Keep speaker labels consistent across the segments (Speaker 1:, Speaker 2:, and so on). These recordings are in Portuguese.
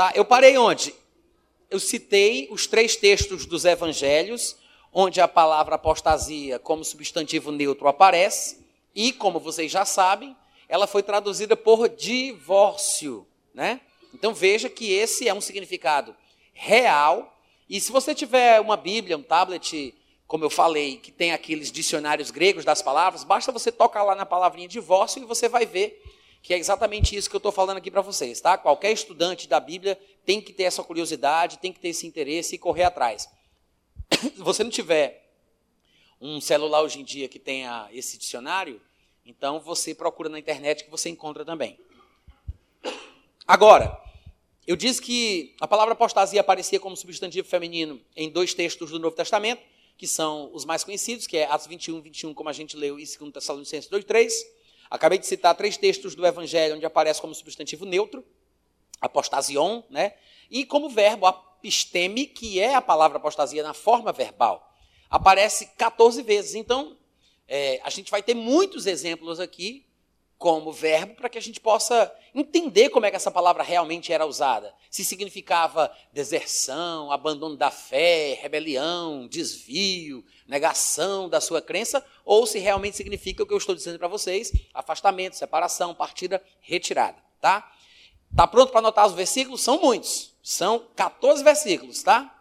Speaker 1: Tá? Eu parei onde? Eu citei os três textos dos evangelhos, onde a palavra apostasia como substantivo neutro aparece, e, como vocês já sabem, ela foi traduzida por divórcio, né? Então veja que esse é um significado real. E se você tiver uma Bíblia, um tablet, como eu falei, que tem aqueles dicionários gregos das palavras, basta você tocar lá na palavrinha divórcio e você vai ver que é exatamente isso que eu estou falando aqui para vocês, tá? Qualquer estudante da Bíblia tem que ter essa curiosidade, tem que ter esse interesse e correr atrás. Se você não tiver um celular hoje em dia que tenha esse dicionário, então você procura na internet que você encontra também. Agora, eu disse que a palavra apostasia aparecia como substantivo feminino em dois textos do Novo Testamento, que são os mais conhecidos, que é Atos 21, 21, como a gente leu, e 2 Tessalonicenses 2, 3. Acabei de citar três textos do Evangelho onde aparece como substantivo neutro, apostasion, né? E como verbo apisteme, que é a palavra apostasia na forma verbal, aparece 14 vezes. Então, é, a gente vai ter muitos exemplos aqui como verbo para que a gente possa entender como é que essa palavra realmente era usada. Se significava deserção, abandono da fé, rebelião, desvio, negação da sua crença, ou se realmente significa o que eu estou dizendo para vocês, afastamento, separação, partida, retirada, tá? Tá pronto para anotar os versículos? São muitos. São 14 versículos, tá?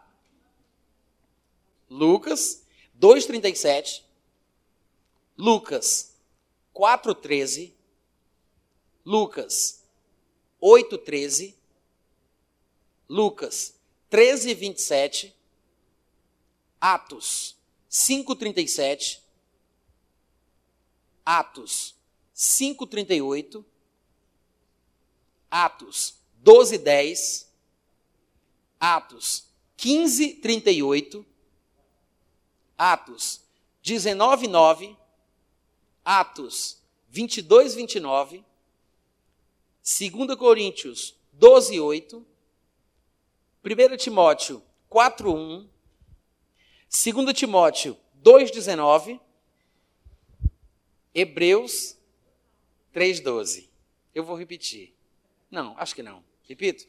Speaker 1: Lucas 2:37 Lucas 4:13 Lucas 8:13 Lucas 13:27 Atos 5:37 Atos 5:38 Atos 12:10 Atos 15:38 Atos 19:9 Atos 22, 29 2 Coríntios 12, 8, 1 Timóteo 4, 1, 2 Timóteo 2, 19, Hebreus 3, 12. Eu vou repetir. Não, acho que não. Repito?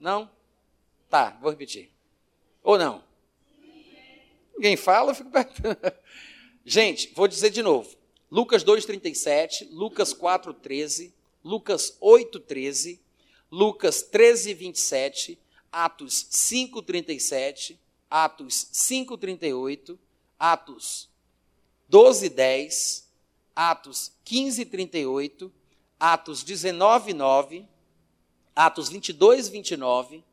Speaker 1: Não? Tá, vou repetir. Ou não? Ninguém fala, eu fico perguntando. Gente, vou dizer de novo. Lucas 2,37, Lucas 4,13, Lucas 8,13, Lucas 13,27, Atos 5,37, Atos 5,38, Atos 12,10, Atos 15,38, Atos 19,9, Atos 22, 29,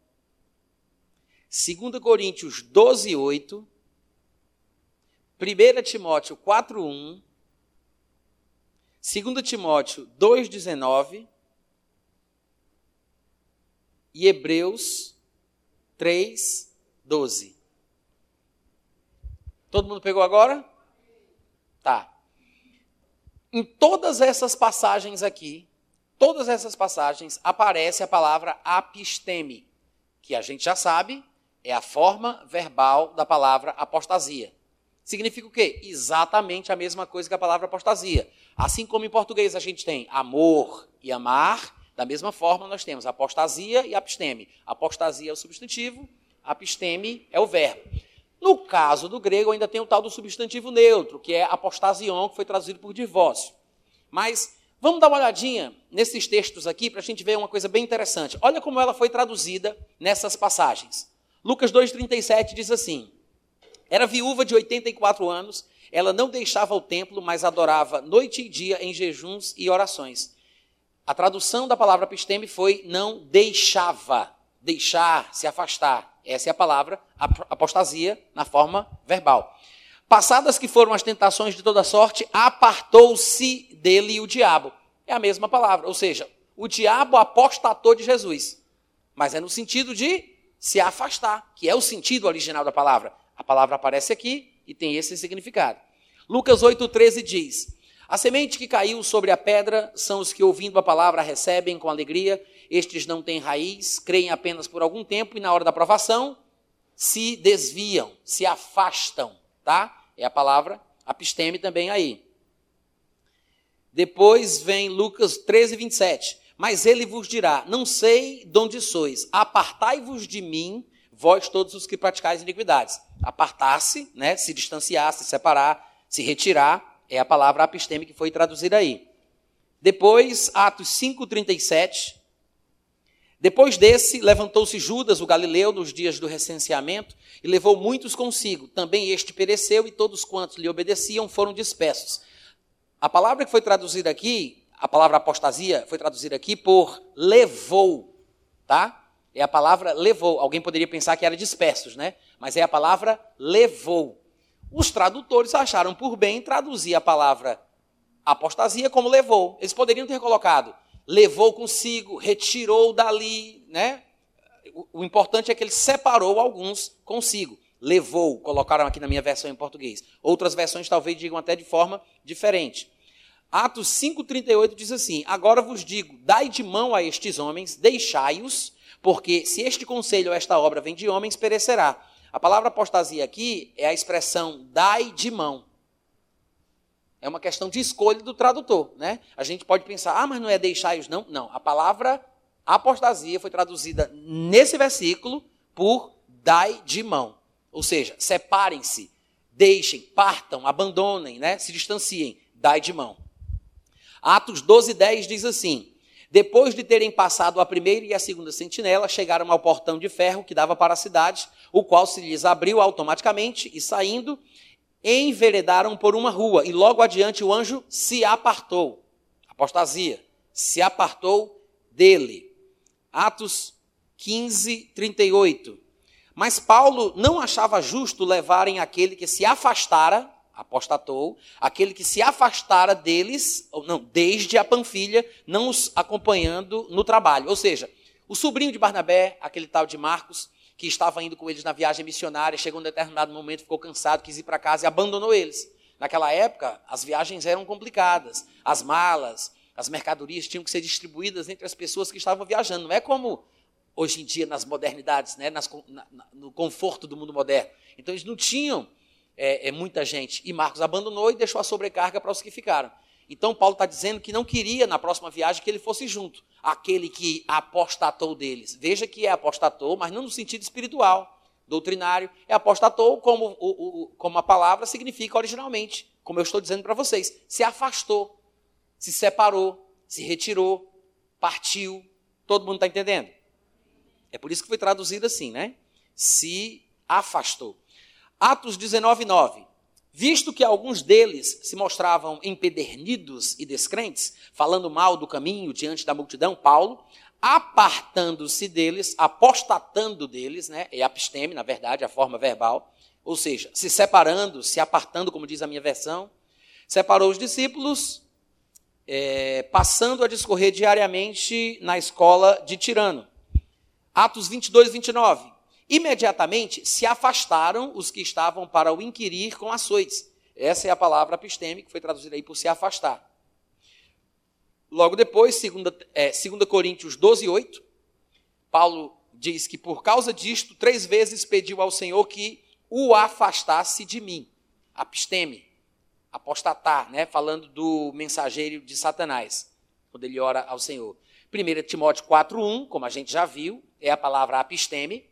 Speaker 1: 2 Coríntios 12, 8, 1 Timóteo 4, 1, 2 Timóteo 2,19 e Hebreus 3,12. Todo mundo pegou agora? Tá. Em todas essas passagens aqui, todas essas passagens, aparece a palavra apisteme, que a gente já sabe é a forma verbal da palavra apostasia. Significa o quê? Exatamente a mesma coisa que a palavra apostasia. Assim como em português a gente tem amor e amar, da mesma forma nós temos apostasia e apisteme. Apostasia é o substantivo, apisteme é o verbo. No caso do grego ainda tem o tal do substantivo neutro, que é apostasion, que foi traduzido por divórcio. Mas vamos dar uma olhadinha nesses textos aqui para a gente ver uma coisa bem interessante. Olha como ela foi traduzida nessas passagens. Lucas 2,37 diz assim: era viúva de 84 anos, ela não deixava o templo, mas adorava noite e dia em jejuns e orações. A tradução da palavra episteme foi não deixava, deixar, se afastar. Essa é a palavra apostasia na forma verbal. Passadas que foram as tentações de toda sorte, apartou-se dele o diabo. É a mesma palavra, ou seja, o diabo apostatou de Jesus. Mas é no sentido de se afastar, que é o sentido original da palavra. A palavra aparece aqui e tem esse significado. Lucas 8,13 diz: A semente que caiu sobre a pedra são os que, ouvindo a palavra, recebem com alegria. Estes não têm raiz, creem apenas por algum tempo e, na hora da provação, se desviam, se afastam. Tá? É a palavra apisteme também aí. Depois vem Lucas 13, 27. Mas ele vos dirá: Não sei de onde sois, apartai-vos de mim, vós todos os que praticais iniquidades. Apartar-se, né, se distanciar, se separar, se retirar, é a palavra apisteme que foi traduzida aí. Depois, Atos 5,37. Depois desse, levantou-se Judas, o galileu, nos dias do recenseamento, e levou muitos consigo. Também este pereceu, e todos quantos lhe obedeciam foram dispersos. A palavra que foi traduzida aqui, a palavra apostasia, foi traduzida aqui por levou, tá? É a palavra levou. Alguém poderia pensar que era dispersos, né? Mas é a palavra levou. Os tradutores acharam por bem traduzir a palavra apostasia como levou. Eles poderiam ter colocado levou consigo, retirou dali, né? O, o importante é que ele separou alguns consigo. Levou, colocaram aqui na minha versão em português. Outras versões talvez digam até de forma diferente. Atos 5,38 diz assim: Agora vos digo, dai de mão a estes homens, deixai-os, porque se este conselho ou esta obra vem de homens, perecerá. A palavra apostasia aqui é a expressão dai de mão. É uma questão de escolha do tradutor, né? A gente pode pensar, ah, mas não é deixai-os, não. Não, a palavra apostasia foi traduzida nesse versículo por dai de mão. Ou seja, separem-se, deixem, partam, abandonem, né? se distanciem, dai de mão. Atos 12, 10 diz assim: Depois de terem passado a primeira e a segunda sentinela, chegaram ao portão de ferro que dava para a cidade, o qual se lhes abriu automaticamente, e saindo, enveredaram por uma rua e logo adiante o anjo se apartou. Apostasia. Se apartou dele. Atos 15, 38. Mas Paulo não achava justo levarem aquele que se afastara, apostatou, aquele que se afastara deles, ou não, desde a Panfilha, não os acompanhando no trabalho. Ou seja, o sobrinho de Barnabé, aquele tal de Marcos, que estava indo com eles na viagem missionária, chegou um determinado momento, ficou cansado, quis ir para casa e abandonou eles. Naquela época, as viagens eram complicadas, as malas, as mercadorias tinham que ser distribuídas entre as pessoas que estavam viajando. Não é como hoje em dia nas modernidades, né, nas, na, no conforto do mundo moderno. Então eles não tinham é, é, muita gente. E Marcos abandonou e deixou a sobrecarga para os que ficaram. Então Paulo está dizendo que não queria na próxima viagem que ele fosse junto, aquele que apostatou deles. Veja que é apostatou, mas não no sentido espiritual, doutrinário. É apostatou como, o, o, como a palavra significa originalmente, como eu estou dizendo para vocês. Se afastou, se separou, se retirou, partiu. Todo mundo está entendendo? É por isso que foi traduzido assim, né? Se afastou. Atos 19, 9. Visto que alguns deles se mostravam empedernidos e descrentes, falando mal do caminho diante da multidão, Paulo, apartando-se deles, apostatando deles, né, é apisteme, na verdade, a forma verbal, ou seja, se separando, se apartando, como diz a minha versão, separou os discípulos, é, passando a discorrer diariamente na escola de Tirano. Atos 22, 29. Imediatamente se afastaram os que estavam para o inquirir com açoites. Essa é a palavra episteme, que foi traduzida aí por se afastar. Logo depois, 2 é, Coríntios 12, 8, Paulo diz que por causa disto, três vezes pediu ao Senhor que o afastasse de mim. Apisteme, apostatar, né? falando do mensageiro de Satanás, quando ele ora ao Senhor. 1 Timóteo 4,1, como a gente já viu, é a palavra apisteme.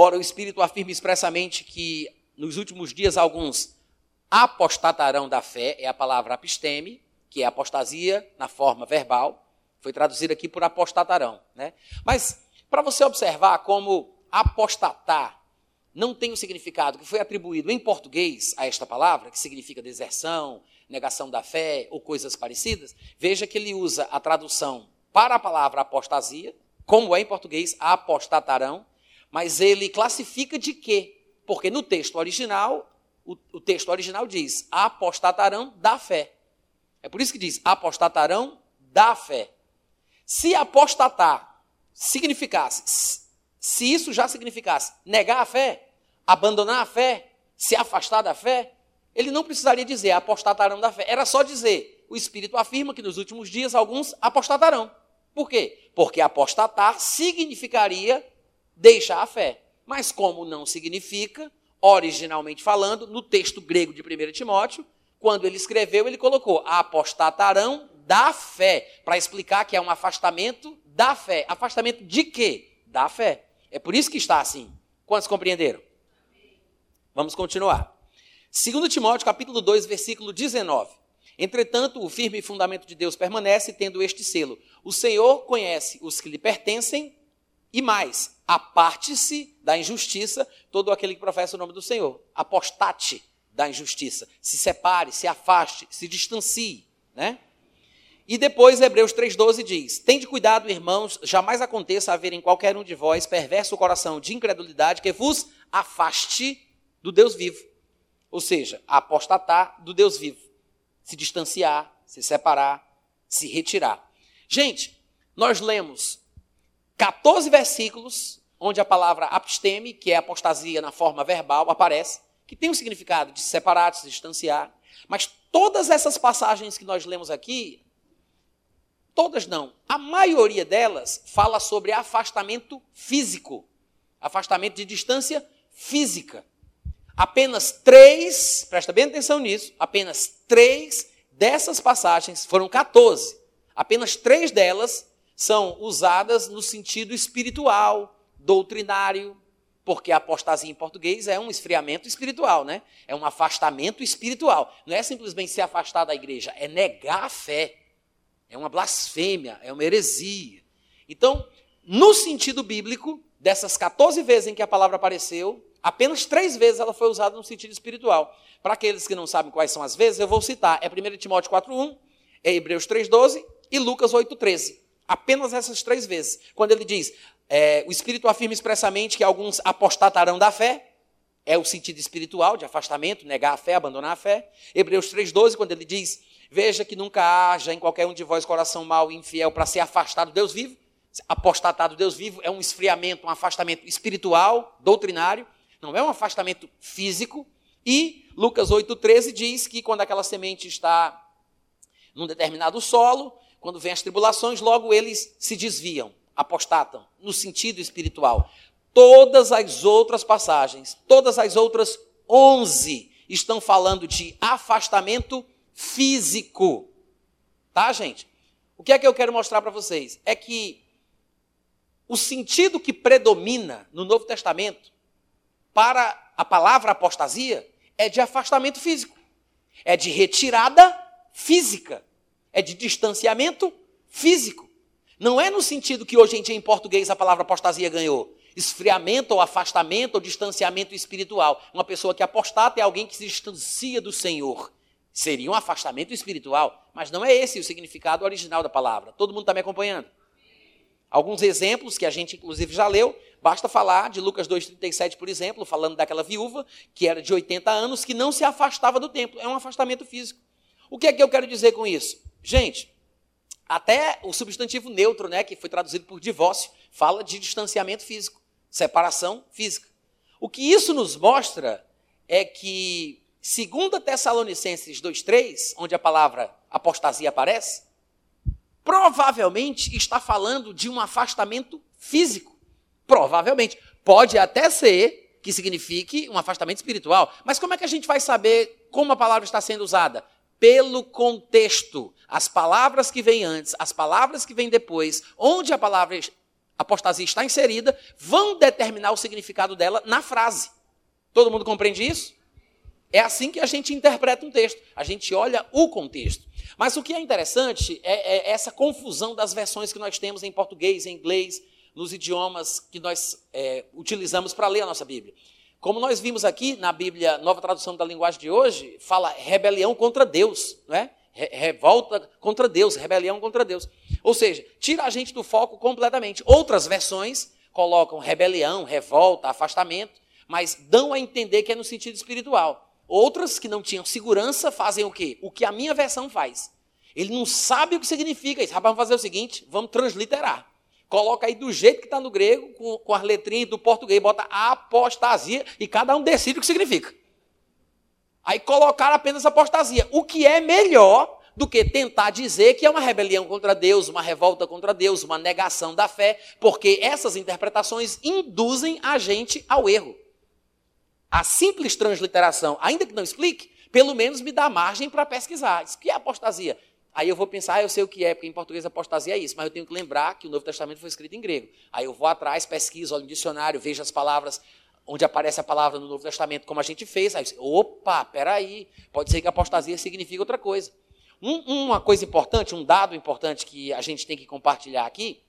Speaker 1: Ora, o Espírito afirma expressamente que nos últimos dias alguns apostatarão da fé, é a palavra apisteme, que é apostasia na forma verbal, foi traduzida aqui por apostatarão. Né? Mas, para você observar como apostatar não tem o significado que foi atribuído em português a esta palavra, que significa deserção, negação da fé ou coisas parecidas, veja que ele usa a tradução para a palavra apostasia, como é em português apostatarão, mas ele classifica de quê? Porque no texto original, o, o texto original diz apostatarão da fé. É por isso que diz apostatarão da fé. Se apostatar significasse, se isso já significasse negar a fé, abandonar a fé, se afastar da fé, ele não precisaria dizer apostatarão da fé. Era só dizer: o Espírito afirma que nos últimos dias alguns apostatarão. Por quê? Porque apostatar significaria deixar a fé. Mas como não significa, originalmente falando, no texto grego de 1 Timóteo, quando ele escreveu, ele colocou apostatarão da fé, para explicar que é um afastamento da fé. Afastamento de quê? Da fé. É por isso que está assim. Quantos compreenderam? Vamos continuar. 2 Timóteo, capítulo 2, versículo 19. Entretanto, o firme fundamento de Deus permanece, tendo este selo: O Senhor conhece os que lhe pertencem, e mais, aparte-se da injustiça todo aquele que professa o nome do Senhor. Apostate da injustiça. Se separe, se afaste, se distancie. Né? E depois, Hebreus 3,12 diz: Tende cuidado, irmãos, jamais aconteça haver em qualquer um de vós perverso coração de incredulidade que vos afaste do Deus vivo. Ou seja, apostatar do Deus vivo. Se distanciar, se separar, se retirar. Gente, nós lemos 14 versículos onde a palavra absteme, que é apostasia na forma verbal, aparece, que tem o um significado de se separar, de se distanciar. Mas todas essas passagens que nós lemos aqui, todas não, a maioria delas fala sobre afastamento físico, afastamento de distância física. Apenas três, presta bem atenção nisso, apenas três dessas passagens, foram 14, apenas três delas são usadas no sentido espiritual, doutrinário, porque a apostasia em português é um esfriamento espiritual, né? É um afastamento espiritual. Não é simplesmente se afastar da igreja, é negar a fé. É uma blasfêmia, é uma heresia. Então, no sentido bíblico, dessas 14 vezes em que a palavra apareceu, apenas três vezes ela foi usada no sentido espiritual. Para aqueles que não sabem quais são as vezes, eu vou citar. É 1 Timóteo 4.1, é Hebreus 3.12 e Lucas 8.13. Apenas essas três vezes. Quando ele diz, é, o Espírito afirma expressamente que alguns apostatarão da fé, é o sentido espiritual de afastamento, negar a fé, abandonar a fé. Hebreus 3,12, quando ele diz, veja que nunca haja em qualquer um de vós coração mau e infiel para ser afastado do Deus vivo. Apostatar do Deus vivo é um esfriamento, um afastamento espiritual, doutrinário, não é um afastamento físico. E Lucas 8,13 diz que quando aquela semente está num determinado solo, quando vem as tribulações, logo eles se desviam, apostatam, no sentido espiritual. Todas as outras passagens, todas as outras onze, estão falando de afastamento físico. Tá, gente? O que é que eu quero mostrar para vocês? É que o sentido que predomina no Novo Testamento para a palavra apostasia é de afastamento físico, é de retirada física é de distanciamento físico. Não é no sentido que hoje em dia em português a palavra apostasia ganhou. Esfriamento ou afastamento ou distanciamento espiritual. Uma pessoa que apostata é alguém que se distancia do Senhor. Seria um afastamento espiritual, mas não é esse o significado original da palavra. Todo mundo está me acompanhando? Alguns exemplos que a gente inclusive já leu, basta falar de Lucas 2,37, por exemplo, falando daquela viúva que era de 80 anos, que não se afastava do templo. É um afastamento físico. O que é que eu quero dizer com isso? Gente, até o substantivo neutro, né, que foi traduzido por divórcio, fala de distanciamento físico, separação física. O que isso nos mostra é que, segundo Tessalonicenses 2:3, onde a palavra apostasia aparece, provavelmente está falando de um afastamento físico. Provavelmente. Pode até ser que signifique um afastamento espiritual. Mas como é que a gente vai saber como a palavra está sendo usada? Pelo contexto. As palavras que vêm antes, as palavras que vêm depois, onde a palavra apostasia está inserida, vão determinar o significado dela na frase. Todo mundo compreende isso? É assim que a gente interpreta um texto. A gente olha o contexto. Mas o que é interessante é, é essa confusão das versões que nós temos em português, em inglês, nos idiomas que nós é, utilizamos para ler a nossa Bíblia. Como nós vimos aqui na Bíblia, nova tradução da linguagem de hoje, fala rebelião contra Deus, não é? Revolta contra Deus, rebelião contra Deus. Ou seja, tira a gente do foco completamente. Outras versões colocam rebelião, revolta, afastamento, mas dão a entender que é no sentido espiritual. Outras que não tinham segurança fazem o quê? O que a minha versão faz. Ele não sabe o que significa isso. Rapaz, vamos fazer o seguinte: vamos transliterar. Coloca aí do jeito que está no grego, com, com as letrinhas do português, bota apostasia e cada um decide o que significa. Aí colocaram apenas apostasia, o que é melhor do que tentar dizer que é uma rebelião contra Deus, uma revolta contra Deus, uma negação da fé, porque essas interpretações induzem a gente ao erro. A simples transliteração, ainda que não explique, pelo menos me dá margem para pesquisar. Isso que é apostasia? Aí eu vou pensar, ah, eu sei o que é, porque em português apostasia é isso, mas eu tenho que lembrar que o Novo Testamento foi escrito em grego. Aí eu vou atrás, pesquiso, olho no dicionário, vejo as palavras onde aparece a palavra no Novo Testamento, como a gente fez. Aí, opa, peraí, pode ser que apostasia signifique outra coisa. Um, uma coisa importante, um dado importante que a gente tem que compartilhar aqui,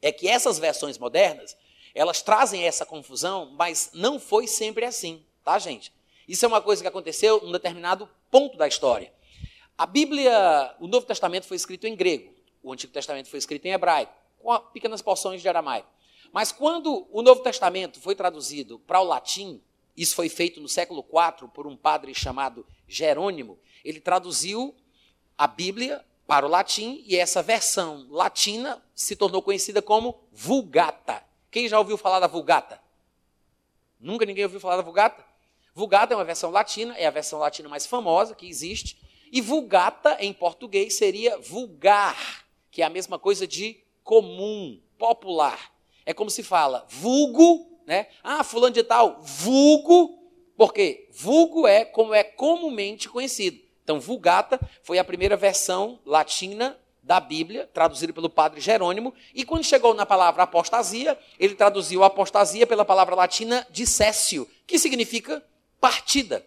Speaker 1: é que essas versões modernas, elas trazem essa confusão, mas não foi sempre assim, tá, gente? Isso é uma coisa que aconteceu num determinado ponto da história. A Bíblia, o Novo Testamento foi escrito em grego, o Antigo Testamento foi escrito em hebraico, com pequenas porções de aramaico. Mas quando o Novo Testamento foi traduzido para o latim, isso foi feito no século IV por um padre chamado Jerônimo, ele traduziu a Bíblia para o latim e essa versão latina se tornou conhecida como Vulgata. Quem já ouviu falar da Vulgata? Nunca ninguém ouviu falar da Vulgata? Vulgata é uma versão latina, é a versão latina mais famosa que existe. E vulgata, em português, seria vulgar, que é a mesma coisa de comum, popular. É como se fala vulgo, né? Ah, fulano de tal, vulgo, porque vulgo é como é comumente conhecido. Então, vulgata foi a primeira versão latina da Bíblia, traduzida pelo padre Jerônimo, e quando chegou na palavra apostasia, ele traduziu apostasia pela palavra latina dissécio, que significa partida.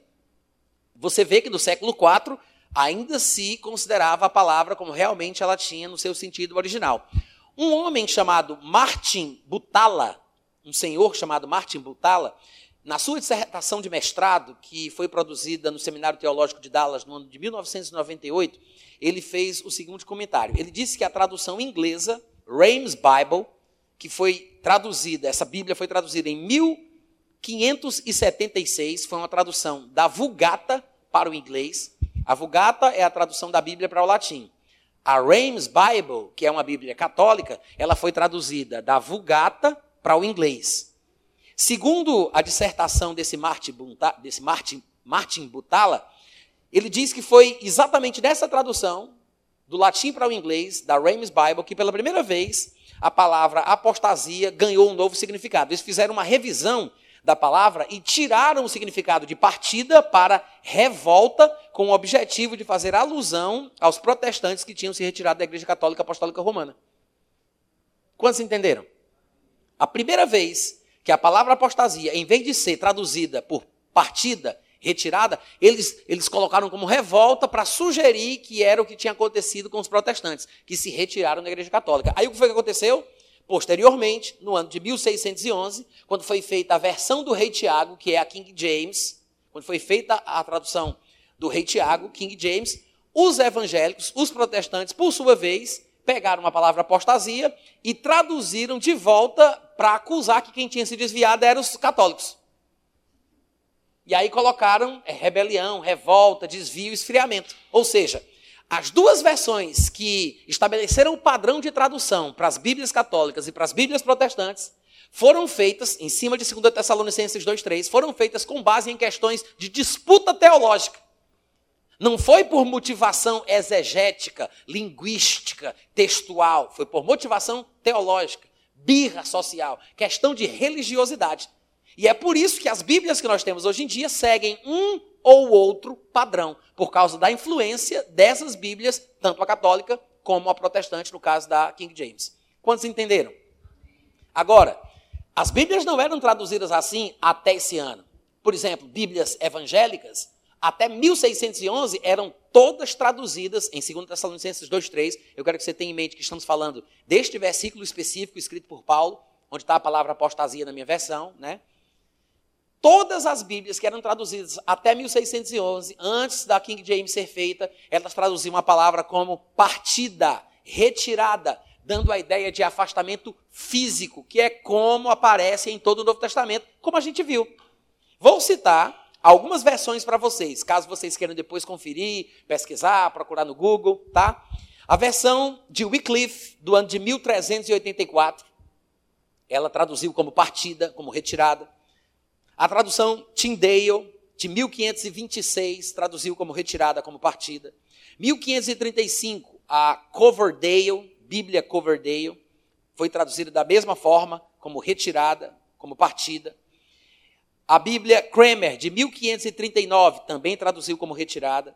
Speaker 1: Você vê que no século IV ainda se considerava a palavra como realmente ela tinha no seu sentido original. Um homem chamado Martin Butala, um senhor chamado Martin Butala, na sua dissertação de mestrado, que foi produzida no Seminário Teológico de Dallas no ano de 1998, ele fez o seguinte comentário. Ele disse que a tradução inglesa, Rames Bible, que foi traduzida, essa Bíblia foi traduzida em 1576 foi uma tradução da Vulgata para o inglês. A Vulgata é a tradução da Bíblia para o latim. A Rames Bible, que é uma Bíblia católica, ela foi traduzida da Vulgata para o inglês. Segundo a dissertação desse Martin, desse Martin, Martin Butala, ele diz que foi exatamente nessa tradução, do latim para o inglês, da Rames Bible, que pela primeira vez a palavra apostasia ganhou um novo significado. Eles fizeram uma revisão da palavra e tiraram o significado de partida para revolta, com o objetivo de fazer alusão aos protestantes que tinham se retirado da Igreja Católica Apostólica Romana. Quantos entenderam? A primeira vez que a palavra apostasia, em vez de ser traduzida por partida, retirada, eles, eles colocaram como revolta para sugerir que era o que tinha acontecido com os protestantes, que se retiraram da Igreja Católica. Aí o que foi que aconteceu? Posteriormente, no ano de 1611, quando foi feita a versão do Rei Tiago, que é a King James, quando foi feita a tradução do Rei Tiago, King James, os evangélicos, os protestantes, por sua vez, pegaram a palavra apostasia e traduziram de volta para acusar que quem tinha se desviado eram os católicos. E aí colocaram é, rebelião, revolta, desvio, esfriamento. Ou seja, as duas versões que estabeleceram o padrão de tradução para as Bíblias católicas e para as Bíblias protestantes foram feitas, em cima de 2 Tessalonicenses 2,3, foram feitas com base em questões de disputa teológica. Não foi por motivação exegética, linguística, textual, foi por motivação teológica, birra social, questão de religiosidade. E é por isso que as Bíblias que nós temos hoje em dia seguem um ou outro padrão, por causa da influência dessas Bíblias, tanto a católica como a protestante, no caso da King James. Quantos entenderam? Agora, as Bíblias não eram traduzidas assim até esse ano. Por exemplo, Bíblias evangélicas, até 1611 eram todas traduzidas em 2 Tessalonicenses 2,3. Eu quero que você tenha em mente que estamos falando deste versículo específico escrito por Paulo, onde está a palavra apostasia na minha versão, né? Todas as Bíblias que eram traduzidas até 1611, antes da King James ser feita, elas traduziam a palavra como partida, retirada, dando a ideia de afastamento físico, que é como aparece em todo o Novo Testamento, como a gente viu. Vou citar algumas versões para vocês, caso vocês queiram depois conferir, pesquisar, procurar no Google, tá? A versão de Wycliffe, do ano de 1384, ela traduziu como partida, como retirada. A tradução Tyndale, de 1526, traduziu como retirada, como partida. 1535, a Coverdale, Bíblia Coverdale, foi traduzida da mesma forma, como retirada, como partida. A Bíblia Kramer, de 1539, também traduziu como retirada.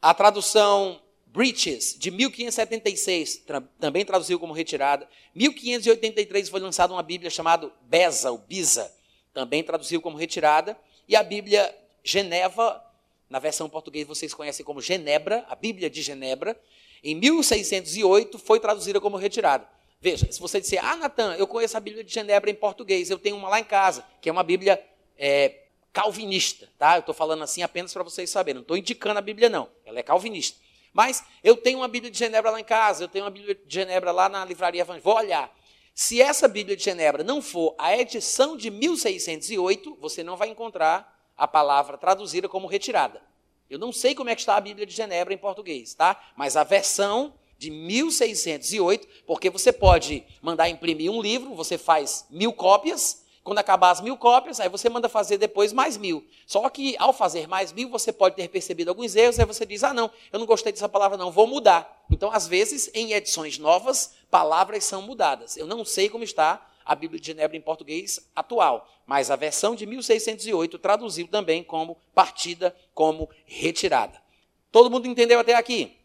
Speaker 1: A tradução Breaches, de 1576, tra também traduziu como retirada. 1583 foi lançada uma Bíblia chamada Beza, ou Biza, também traduziu como retirada. E a Bíblia Geneva, na versão portuguesa vocês conhecem como Genebra, a Bíblia de Genebra, em 1608 foi traduzida como retirada. Veja, se você disser, ah, Natan, eu conheço a Bíblia de Genebra em português, eu tenho uma lá em casa, que é uma Bíblia é, calvinista, tá? Eu estou falando assim apenas para vocês saberem, não estou indicando a Bíblia, não, ela é calvinista. Mas eu tenho uma Bíblia de Genebra lá em casa, eu tenho uma Bíblia de Genebra lá na livraria. Vou olhar. Se essa Bíblia de Genebra não for a edição de 1608, você não vai encontrar a palavra traduzida como retirada. Eu não sei como é que está a Bíblia de Genebra em português, tá? Mas a versão de 1608, porque você pode mandar imprimir um livro, você faz mil cópias, quando acabar as mil cópias, aí você manda fazer depois mais mil. Só que ao fazer mais mil, você pode ter percebido alguns erros, aí você diz: ah, não, eu não gostei dessa palavra, não, vou mudar. Então, às vezes, em edições novas, palavras são mudadas. Eu não sei como está a Bíblia de Genebra em português atual, mas a versão de 1608 traduziu também como partida, como retirada. Todo mundo entendeu até aqui?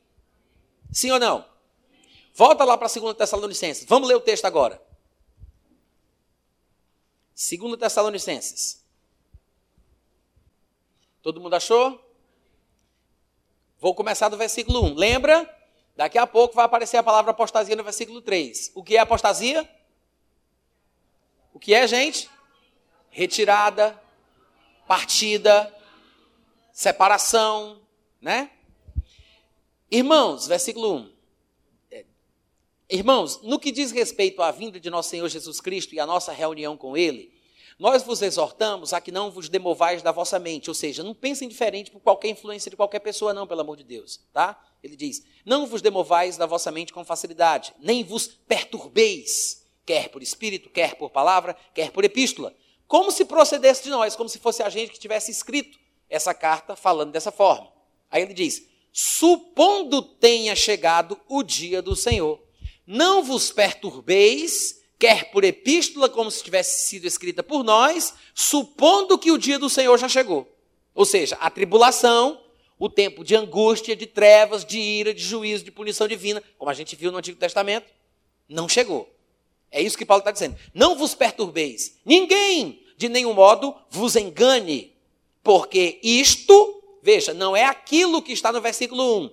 Speaker 1: Sim ou não? Volta lá para a 2 Tessalonicenses. Vamos ler o texto agora. 2 Tessalonicenses. Todo mundo achou? Vou começar do versículo 1. Lembra? Daqui a pouco vai aparecer a palavra apostasia no versículo 3. O que é apostasia? O que é, gente? Retirada, partida, separação, né? Irmãos, versículo 1. É, irmãos, no que diz respeito à vinda de nosso Senhor Jesus Cristo e à nossa reunião com Ele, nós vos exortamos a que não vos demovais da vossa mente, ou seja, não pensem diferente por qualquer influência de qualquer pessoa, não, pelo amor de Deus, tá? Ele diz: Não vos demovais da vossa mente com facilidade, nem vos perturbeis, quer por espírito, quer por palavra, quer por epístola, como se procedesse de nós, como se fosse a gente que tivesse escrito essa carta falando dessa forma. Aí ele diz: supondo tenha chegado o dia do Senhor. Não vos perturbeis, quer por epístola, como se tivesse sido escrita por nós, supondo que o dia do Senhor já chegou. Ou seja, a tribulação, o tempo de angústia, de trevas, de ira, de juízo, de punição divina, como a gente viu no Antigo Testamento, não chegou. É isso que Paulo está dizendo. Não vos perturbeis, ninguém de nenhum modo vos engane, porque isto veja, não é aquilo que está no versículo 1,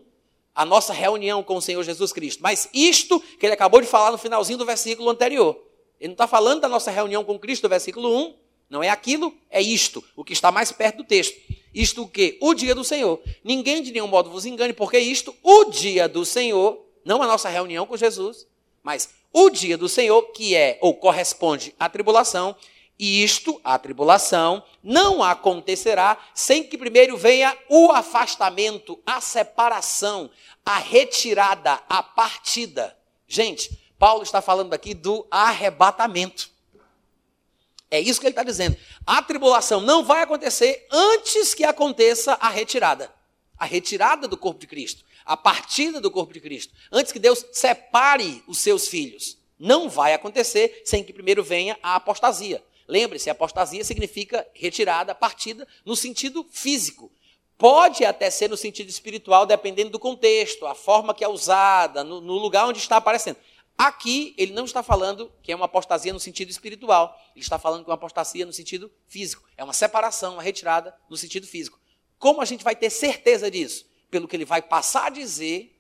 Speaker 1: a nossa reunião com o Senhor Jesus Cristo, mas isto que ele acabou de falar no finalzinho do versículo anterior. Ele não está falando da nossa reunião com Cristo, versículo 1, não é aquilo, é isto, o que está mais perto do texto. Isto o que? O dia do Senhor. Ninguém de nenhum modo vos engane, porque isto, o dia do Senhor, não a nossa reunião com Jesus, mas o dia do Senhor, que é ou corresponde à tribulação, e isto, a tribulação, não acontecerá sem que primeiro venha o afastamento, a separação, a retirada, a partida. Gente, Paulo está falando aqui do arrebatamento. É isso que ele está dizendo. A tribulação não vai acontecer antes que aconteça a retirada. A retirada do corpo de Cristo. A partida do corpo de Cristo. Antes que Deus separe os seus filhos. Não vai acontecer sem que primeiro venha a apostasia. Lembre-se, apostasia significa retirada, partida, no sentido físico. Pode até ser no sentido espiritual, dependendo do contexto, a forma que é usada, no, no lugar onde está aparecendo. Aqui, ele não está falando que é uma apostasia no sentido espiritual, ele está falando que é uma apostasia no sentido físico. É uma separação, uma retirada no sentido físico. Como a gente vai ter certeza disso? Pelo que ele vai passar a dizer,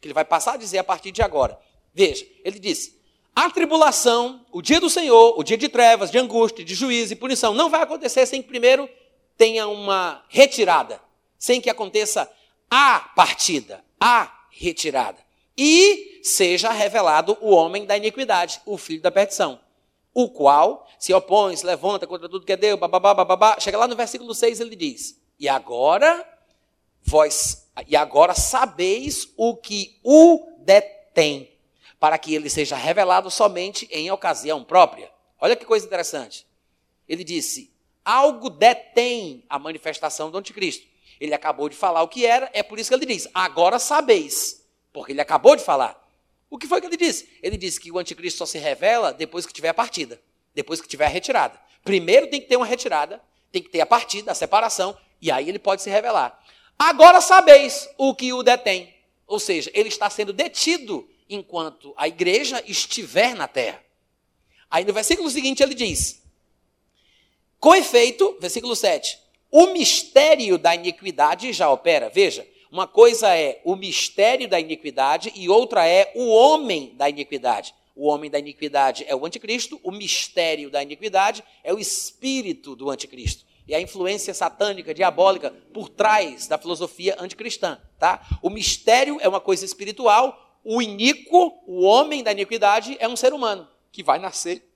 Speaker 1: que ele vai passar a dizer a partir de agora. Veja, ele disse: a tribulação, o dia do Senhor, o dia de trevas, de angústia, de juízo e punição, não vai acontecer sem que primeiro tenha uma retirada, sem que aconteça a partida, a retirada. E seja revelado o homem da iniquidade, o filho da perdição, o qual se opõe, se levanta contra tudo que é Deus, bababá, bababá. Chega lá no versículo 6, ele diz: E agora, vós, e agora sabeis o que o detém para que ele seja revelado somente em ocasião própria. Olha que coisa interessante. Ele disse: algo detém a manifestação do anticristo. Ele acabou de falar o que era, é por isso que ele diz: agora sabeis, porque ele acabou de falar. O que foi que ele disse? Ele disse que o anticristo só se revela depois que tiver a partida, depois que tiver a retirada. Primeiro tem que ter uma retirada, tem que ter a partida, a separação, e aí ele pode se revelar. Agora sabeis o que o detém. Ou seja, ele está sendo detido enquanto a igreja estiver na terra. Aí no versículo seguinte ele diz: Com efeito, versículo 7, o mistério da iniquidade já opera. Veja, uma coisa é o mistério da iniquidade e outra é o homem da iniquidade. O homem da iniquidade é o anticristo, o mistério da iniquidade é o espírito do anticristo. E a influência satânica, diabólica, por trás da filosofia anticristã. Tá? O mistério é uma coisa espiritual, o iníquo, o homem da iniquidade, é um ser humano que vai nascer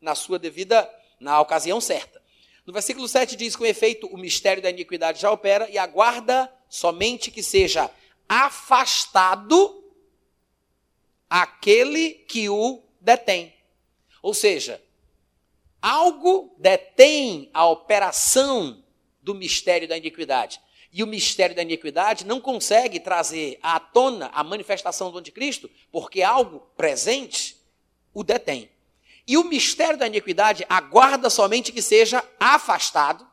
Speaker 1: na sua devida, na ocasião certa. No versículo 7 diz: com efeito, o mistério da iniquidade já opera e aguarda somente que seja afastado aquele que o detém. Ou seja, algo detém a operação do mistério da iniquidade. E o mistério da iniquidade não consegue trazer à tona a manifestação do anticristo, porque algo presente o detém. E o mistério da iniquidade aguarda somente que seja afastado,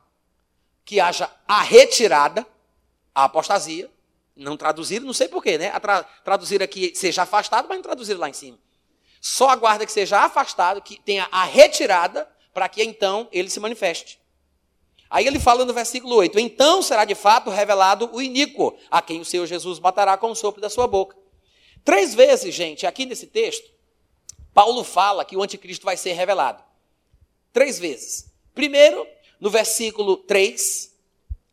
Speaker 1: que haja a retirada, a apostasia. Não traduzir, não sei porquê, né? Tra traduzir aqui seja afastado, mas não traduzir lá em cima. Só aguarda que seja afastado, que tenha a retirada, para que então ele se manifeste. Aí ele fala no versículo 8: Então será de fato revelado o iníquo, a quem o Senhor Jesus matará com o sopro da sua boca. Três vezes, gente, aqui nesse texto, Paulo fala que o anticristo vai ser revelado. Três vezes. Primeiro, no versículo 3,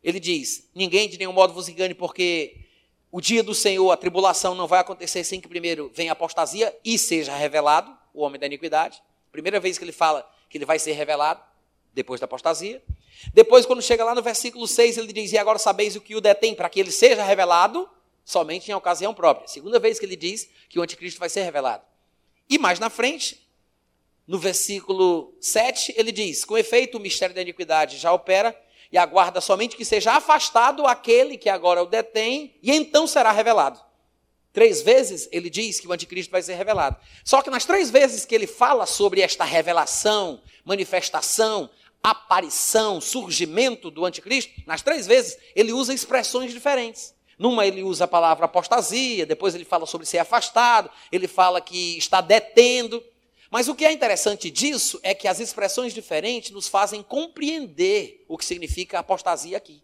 Speaker 1: ele diz: Ninguém de nenhum modo vos engane, porque o dia do Senhor, a tribulação, não vai acontecer sem que primeiro venha a apostasia e seja revelado o homem da iniquidade. Primeira vez que ele fala que ele vai ser revelado, depois da apostasia. Depois, quando chega lá no versículo 6, ele diz: E agora sabeis o que o detém, para que ele seja revelado somente em ocasião própria. Segunda vez que ele diz que o anticristo vai ser revelado. E mais na frente, no versículo 7, ele diz: Com efeito, o mistério da iniquidade já opera e aguarda somente que seja afastado aquele que agora o detém, e então será revelado. Três vezes ele diz que o anticristo vai ser revelado. Só que nas três vezes que ele fala sobre esta revelação, manifestação, aparição, surgimento do anticristo, nas três vezes ele usa expressões diferentes. Numa ele usa a palavra apostasia, depois ele fala sobre ser afastado, ele fala que está detendo. Mas o que é interessante disso é que as expressões diferentes nos fazem compreender o que significa apostasia aqui.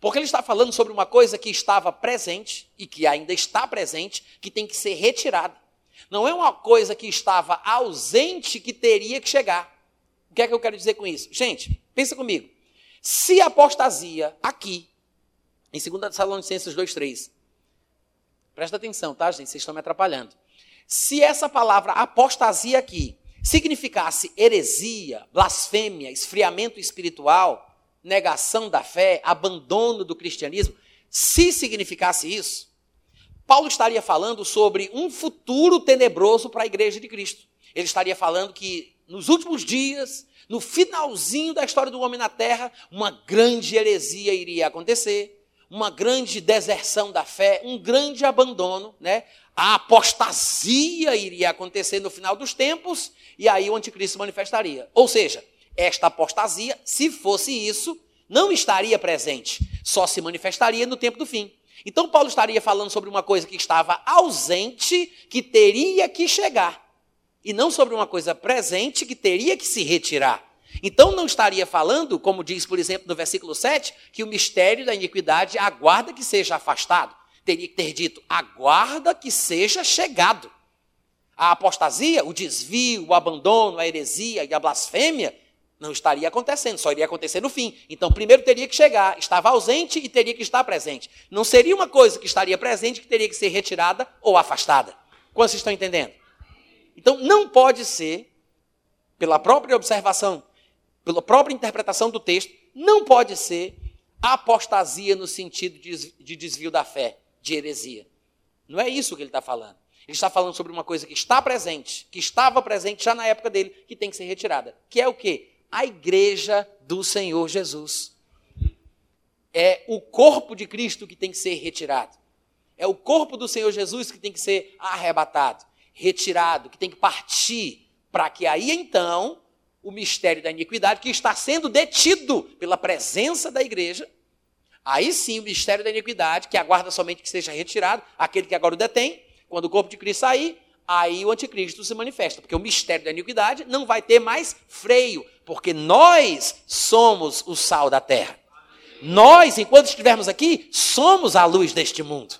Speaker 1: Porque ele está falando sobre uma coisa que estava presente e que ainda está presente, que tem que ser retirada. Não é uma coisa que estava ausente que teria que chegar. O que é que eu quero dizer com isso? Gente, pensa comigo. Se a apostasia aqui em 2 Tessalonicenses 2,3. Presta atenção, tá, gente? Vocês estão me atrapalhando. Se essa palavra apostasia aqui significasse heresia, blasfêmia, esfriamento espiritual, negação da fé, abandono do cristianismo, se significasse isso, Paulo estaria falando sobre um futuro tenebroso para a igreja de Cristo. Ele estaria falando que nos últimos dias, no finalzinho da história do homem na terra, uma grande heresia iria acontecer uma grande deserção da fé, um grande abandono, né? A apostasia iria acontecer no final dos tempos e aí o anticristo manifestaria. Ou seja, esta apostasia, se fosse isso, não estaria presente, só se manifestaria no tempo do fim. Então Paulo estaria falando sobre uma coisa que estava ausente, que teria que chegar, e não sobre uma coisa presente que teria que se retirar. Então não estaria falando, como diz, por exemplo, no versículo 7, que o mistério da iniquidade aguarda que seja afastado. Teria que ter dito, aguarda que seja chegado. A apostasia, o desvio, o abandono, a heresia e a blasfêmia não estaria acontecendo, só iria acontecer no fim. Então, primeiro teria que chegar, estava ausente e teria que estar presente. Não seria uma coisa que estaria presente que teria que ser retirada ou afastada. Quantos estão entendendo? Então, não pode ser, pela própria observação pela própria interpretação do texto, não pode ser apostasia no sentido de desvio da fé, de heresia. Não é isso que ele está falando. Ele está falando sobre uma coisa que está presente, que estava presente já na época dele, que tem que ser retirada. Que é o quê? A igreja do Senhor Jesus. É o corpo de Cristo que tem que ser retirado. É o corpo do Senhor Jesus que tem que ser arrebatado, retirado, que tem que partir, para que aí então o mistério da iniquidade que está sendo detido pela presença da igreja, Aí sim o mistério da iniquidade, que aguarda somente que seja retirado, aquele que agora o detém, quando o corpo de Cristo sair, aí o anticristo se manifesta, porque o mistério da iniquidade não vai ter mais freio, porque nós somos o sal da terra. Nós, enquanto estivermos aqui, somos a luz deste mundo.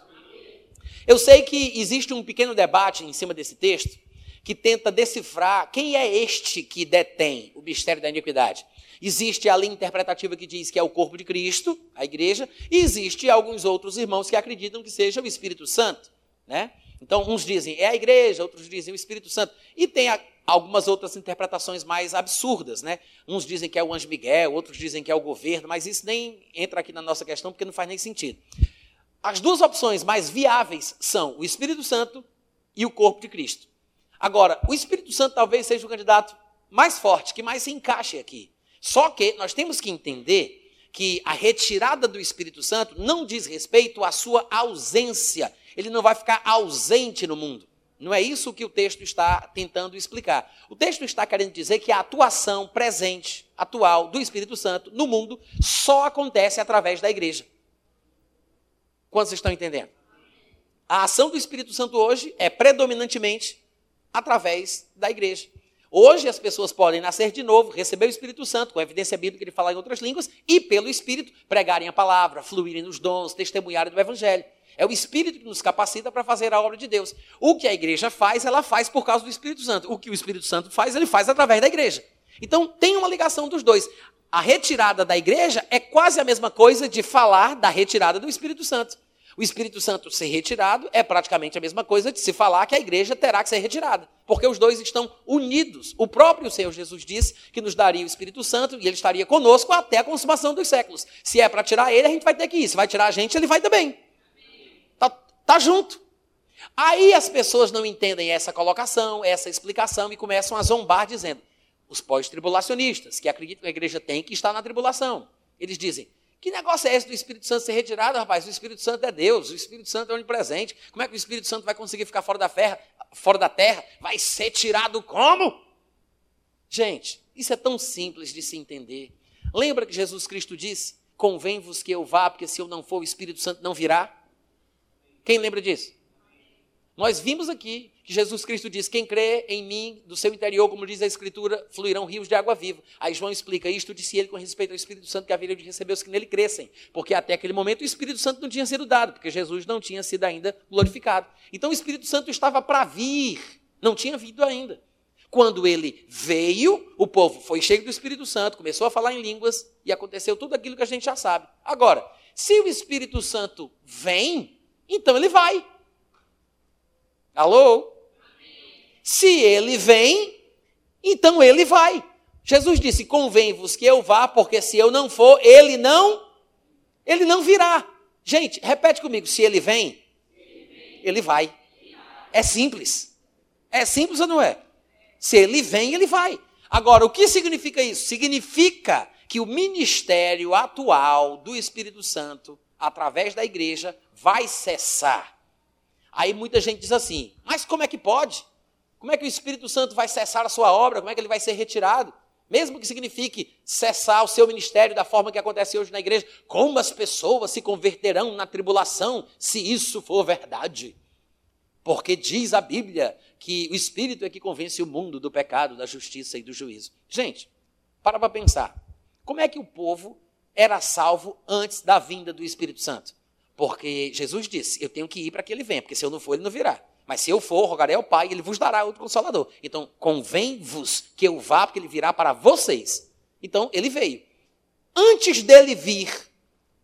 Speaker 1: Eu sei que existe um pequeno debate em cima desse texto que tenta decifrar quem é este que detém o mistério da iniquidade. Existe a linha interpretativa que diz que é o corpo de Cristo, a igreja, e existe alguns outros irmãos que acreditam que seja o Espírito Santo, né? Então, uns dizem é a igreja, outros dizem o Espírito Santo. E tem a, algumas outras interpretações mais absurdas, né? Uns dizem que é o anjo Miguel, outros dizem que é o governo, mas isso nem entra aqui na nossa questão porque não faz nem sentido. As duas opções mais viáveis são o Espírito Santo e o corpo de Cristo. Agora, o Espírito Santo talvez seja o candidato mais forte, que mais se encaixe aqui. Só que nós temos que entender que a retirada do Espírito Santo não diz respeito à sua ausência. Ele não vai ficar ausente no mundo. Não é isso que o texto está tentando explicar. O texto está querendo dizer que a atuação presente, atual do Espírito Santo no mundo só acontece através da igreja. Quantos estão entendendo? A ação do Espírito Santo hoje é predominantemente através da igreja. Hoje as pessoas podem nascer de novo, receber o Espírito Santo, com a evidência bíblica de falar em outras línguas, e pelo Espírito pregarem a palavra, fluírem nos dons, testemunharem do Evangelho. É o Espírito que nos capacita para fazer a obra de Deus. O que a igreja faz, ela faz por causa do Espírito Santo. O que o Espírito Santo faz, ele faz através da igreja. Então tem uma ligação dos dois. A retirada da igreja é quase a mesma coisa de falar da retirada do Espírito Santo. O Espírito Santo ser retirado é praticamente a mesma coisa de se falar que a igreja terá que ser retirada, porque os dois estão unidos. O próprio Senhor Jesus disse que nos daria o Espírito Santo e ele estaria conosco até a consumação dos séculos. Se é para tirar ele, a gente vai ter que ir. Se vai tirar a gente, ele vai também. Tá, tá junto. Aí as pessoas não entendem essa colocação, essa explicação e começam a zombar dizendo: os pós-tribulacionistas, que acreditam que a igreja tem que estar na tribulação. Eles dizem: que negócio é esse do Espírito Santo ser retirado, rapaz? O Espírito Santo é Deus, o Espírito Santo é onipresente. Como é que o Espírito Santo vai conseguir ficar fora da, ferra, fora da terra? Vai ser tirado como? Gente, isso é tão simples de se entender. Lembra que Jesus Cristo disse: Convém-vos que eu vá, porque se eu não for, o Espírito Santo não virá? Quem lembra disso? Nós vimos aqui Jesus Cristo diz: Quem crê em mim, do seu interior, como diz a Escritura, fluirão rios de água viva. Aí João explica isto, disse ele com respeito ao Espírito Santo que haveria de receber os que nele crescem. Porque até aquele momento o Espírito Santo não tinha sido dado, porque Jesus não tinha sido ainda glorificado. Então o Espírito Santo estava para vir, não tinha vindo ainda. Quando ele veio, o povo foi cheio do Espírito Santo, começou a falar em línguas e aconteceu tudo aquilo que a gente já sabe. Agora, se o Espírito Santo vem, então ele vai. Alô? Se ele vem, então ele vai. Jesus disse: Convém-vos que eu vá, porque se eu não for, ele não, ele não virá. Gente, repete comigo: se ele vem, ele vai. É simples. É simples ou não é? Se ele vem, ele vai. Agora, o que significa isso? Significa que o ministério atual do Espírito Santo, através da igreja, vai cessar. Aí muita gente diz assim: mas como é que pode? Como é que o Espírito Santo vai cessar a sua obra? Como é que ele vai ser retirado? Mesmo que signifique cessar o seu ministério da forma que acontece hoje na igreja, como as pessoas se converterão na tribulação se isso for verdade? Porque diz a Bíblia que o Espírito é que convence o mundo do pecado, da justiça e do juízo. Gente, para para pensar. Como é que o povo era salvo antes da vinda do Espírito Santo? Porque Jesus disse: Eu tenho que ir para que ele venha, porque se eu não for, ele não virá. Mas se eu for, rogarei ao Pai, ele vos dará outro consolador. Então, convém-vos que eu vá, porque ele virá para vocês. Então, ele veio. Antes dele vir,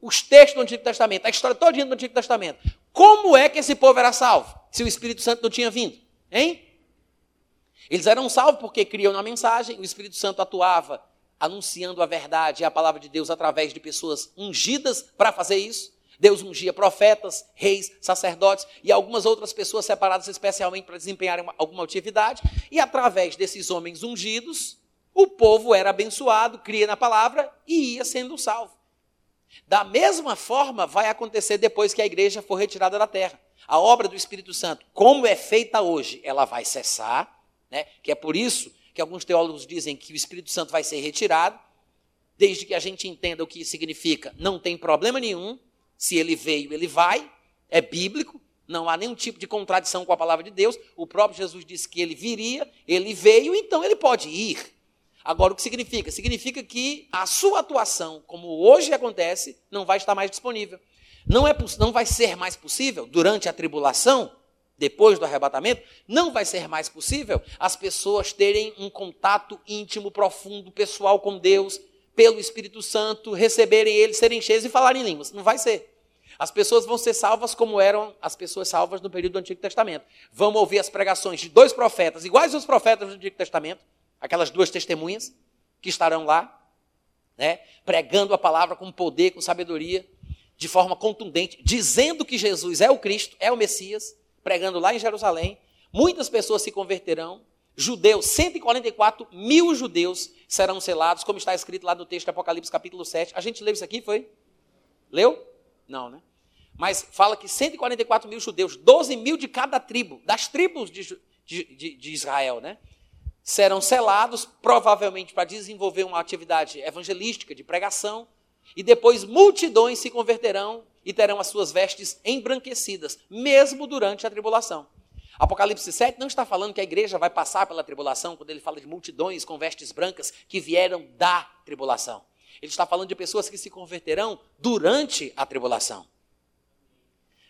Speaker 1: os textos do Antigo Testamento, a história toda do Antigo Testamento, como é que esse povo era salvo? Se o Espírito Santo não tinha vindo? Hein? Eles eram salvos porque criam na mensagem, o Espírito Santo atuava anunciando a verdade e a palavra de Deus através de pessoas ungidas para fazer isso. Deus ungia profetas, reis, sacerdotes e algumas outras pessoas separadas especialmente para desempenharem alguma atividade, e através desses homens ungidos, o povo era abençoado, cria na palavra e ia sendo salvo. Da mesma forma vai acontecer depois que a igreja for retirada da terra. A obra do Espírito Santo, como é feita hoje, ela vai cessar, né? que é por isso que alguns teólogos dizem que o Espírito Santo vai ser retirado, desde que a gente entenda o que significa, não tem problema nenhum. Se ele veio, ele vai, é bíblico, não há nenhum tipo de contradição com a palavra de Deus. O próprio Jesus disse que ele viria, ele veio, então ele pode ir. Agora, o que significa? Significa que a sua atuação, como hoje acontece, não vai estar mais disponível. Não, é, não vai ser mais possível, durante a tribulação, depois do arrebatamento, não vai ser mais possível as pessoas terem um contato íntimo, profundo, pessoal com Deus, pelo Espírito Santo, receberem Ele, serem cheios e falarem línguas. Não vai ser. As pessoas vão ser salvas como eram as pessoas salvas no período do Antigo Testamento. Vão ouvir as pregações de dois profetas, iguais aos profetas do Antigo Testamento, aquelas duas testemunhas que estarão lá, né, pregando a palavra com poder, com sabedoria, de forma contundente, dizendo que Jesus é o Cristo, é o Messias, pregando lá em Jerusalém. Muitas pessoas se converterão, judeus, 144 mil judeus serão selados, como está escrito lá no texto de Apocalipse, capítulo 7. A gente leu isso aqui, foi? Leu? Não, né? Mas fala que 144 mil judeus, 12 mil de cada tribo, das tribos de, de, de Israel, né? Serão selados, provavelmente para desenvolver uma atividade evangelística, de pregação, e depois multidões se converterão e terão as suas vestes embranquecidas, mesmo durante a tribulação. Apocalipse 7 não está falando que a igreja vai passar pela tribulação, quando ele fala de multidões com vestes brancas que vieram da tribulação. Ele está falando de pessoas que se converterão durante a tribulação.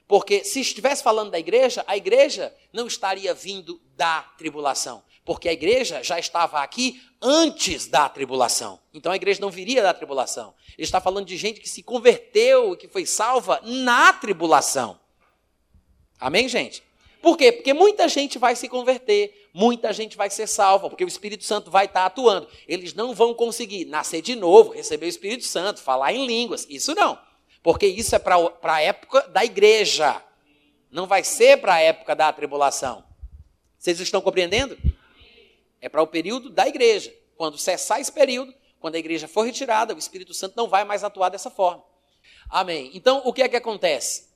Speaker 1: Porque se estivesse falando da igreja, a igreja não estaria vindo da tribulação. Porque a igreja já estava aqui antes da tribulação. Então a igreja não viria da tribulação. Ele está falando de gente que se converteu e que foi salva na tribulação. Amém, gente? Por quê? Porque muita gente vai se converter, muita gente vai ser salva, porque o Espírito Santo vai estar atuando. Eles não vão conseguir nascer de novo, receber o Espírito Santo, falar em línguas. Isso não. Porque isso é para a época da igreja. Não vai ser para a época da tribulação. Vocês estão compreendendo? É para o período da igreja. Quando cessar esse período, quando a igreja for retirada, o Espírito Santo não vai mais atuar dessa forma. Amém. Então, o que é que acontece?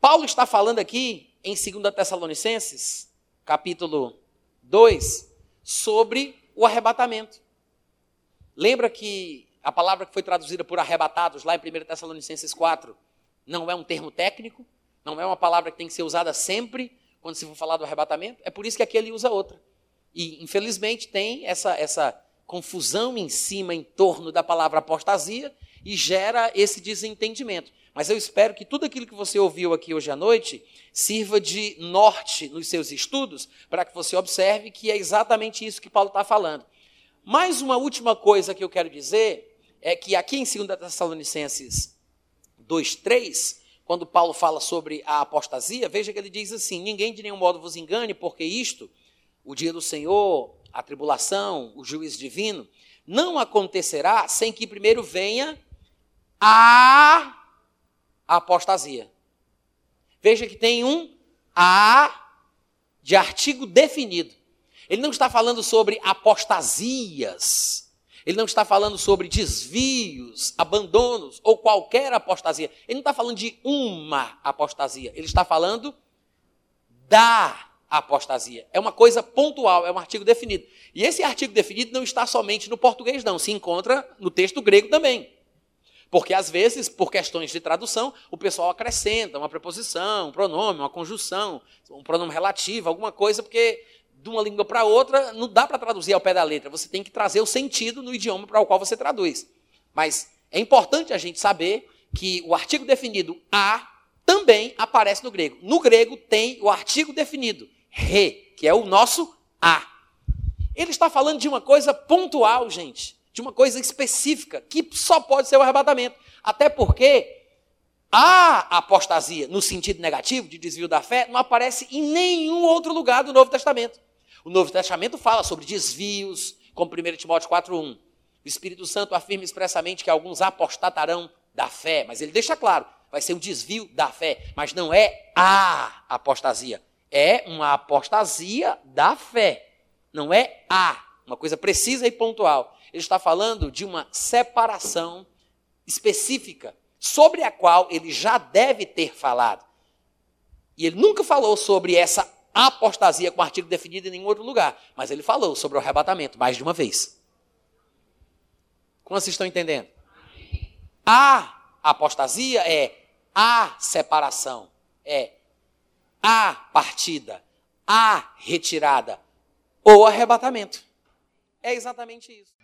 Speaker 1: Paulo está falando aqui em 2 Tessalonicenses, capítulo 2, sobre o arrebatamento. Lembra que a palavra que foi traduzida por arrebatados lá em 1 Tessalonicenses 4 não é um termo técnico, não é uma palavra que tem que ser usada sempre quando se for falar do arrebatamento, é por isso que aqui ele usa outra. E, infelizmente, tem essa, essa confusão em cima, em torno da palavra apostasia, e gera esse desentendimento. Mas eu espero que tudo aquilo que você ouviu aqui hoje à noite sirva de norte nos seus estudos, para que você observe que é exatamente isso que Paulo está falando. Mais uma última coisa que eu quero dizer é que aqui em 2 Tessalonicenses 2,3, quando Paulo fala sobre a apostasia, veja que ele diz assim: Ninguém de nenhum modo vos engane, porque isto, o dia do Senhor, a tribulação, o juízo divino, não acontecerá sem que primeiro venha a a apostasia. Veja que tem um A de artigo definido. Ele não está falando sobre apostasias. Ele não está falando sobre desvios, abandonos ou qualquer apostasia. Ele não está falando de uma apostasia. Ele está falando da apostasia. É uma coisa pontual, é um artigo definido. E esse artigo definido não está somente no português, não. Se encontra no texto grego também. Porque às vezes, por questões de tradução, o pessoal acrescenta uma preposição, um pronome, uma conjunção, um pronome relativo, alguma coisa, porque de uma língua para outra não dá para traduzir ao pé da letra. Você tem que trazer o sentido no idioma para o qual você traduz. Mas é importante a gente saber que o artigo definido a também aparece no grego. No grego tem o artigo definido re, que é o nosso a. Ele está falando de uma coisa pontual, gente de uma coisa específica, que só pode ser o arrebatamento. Até porque a apostasia, no sentido negativo, de desvio da fé, não aparece em nenhum outro lugar do Novo Testamento. O Novo Testamento fala sobre desvios, como 1 Timóteo 4,1. O Espírito Santo afirma expressamente que alguns apostatarão da fé, mas ele deixa claro, vai ser um desvio da fé, mas não é a apostasia, é uma apostasia da fé, não é a, uma coisa precisa e pontual ele está falando de uma separação específica, sobre a qual ele já deve ter falado. E ele nunca falou sobre essa apostasia com artigo definido em nenhum outro lugar, mas ele falou sobre o arrebatamento mais de uma vez. Quantos estão entendendo? A apostasia é a separação, é a partida, a retirada ou arrebatamento é exatamente isso.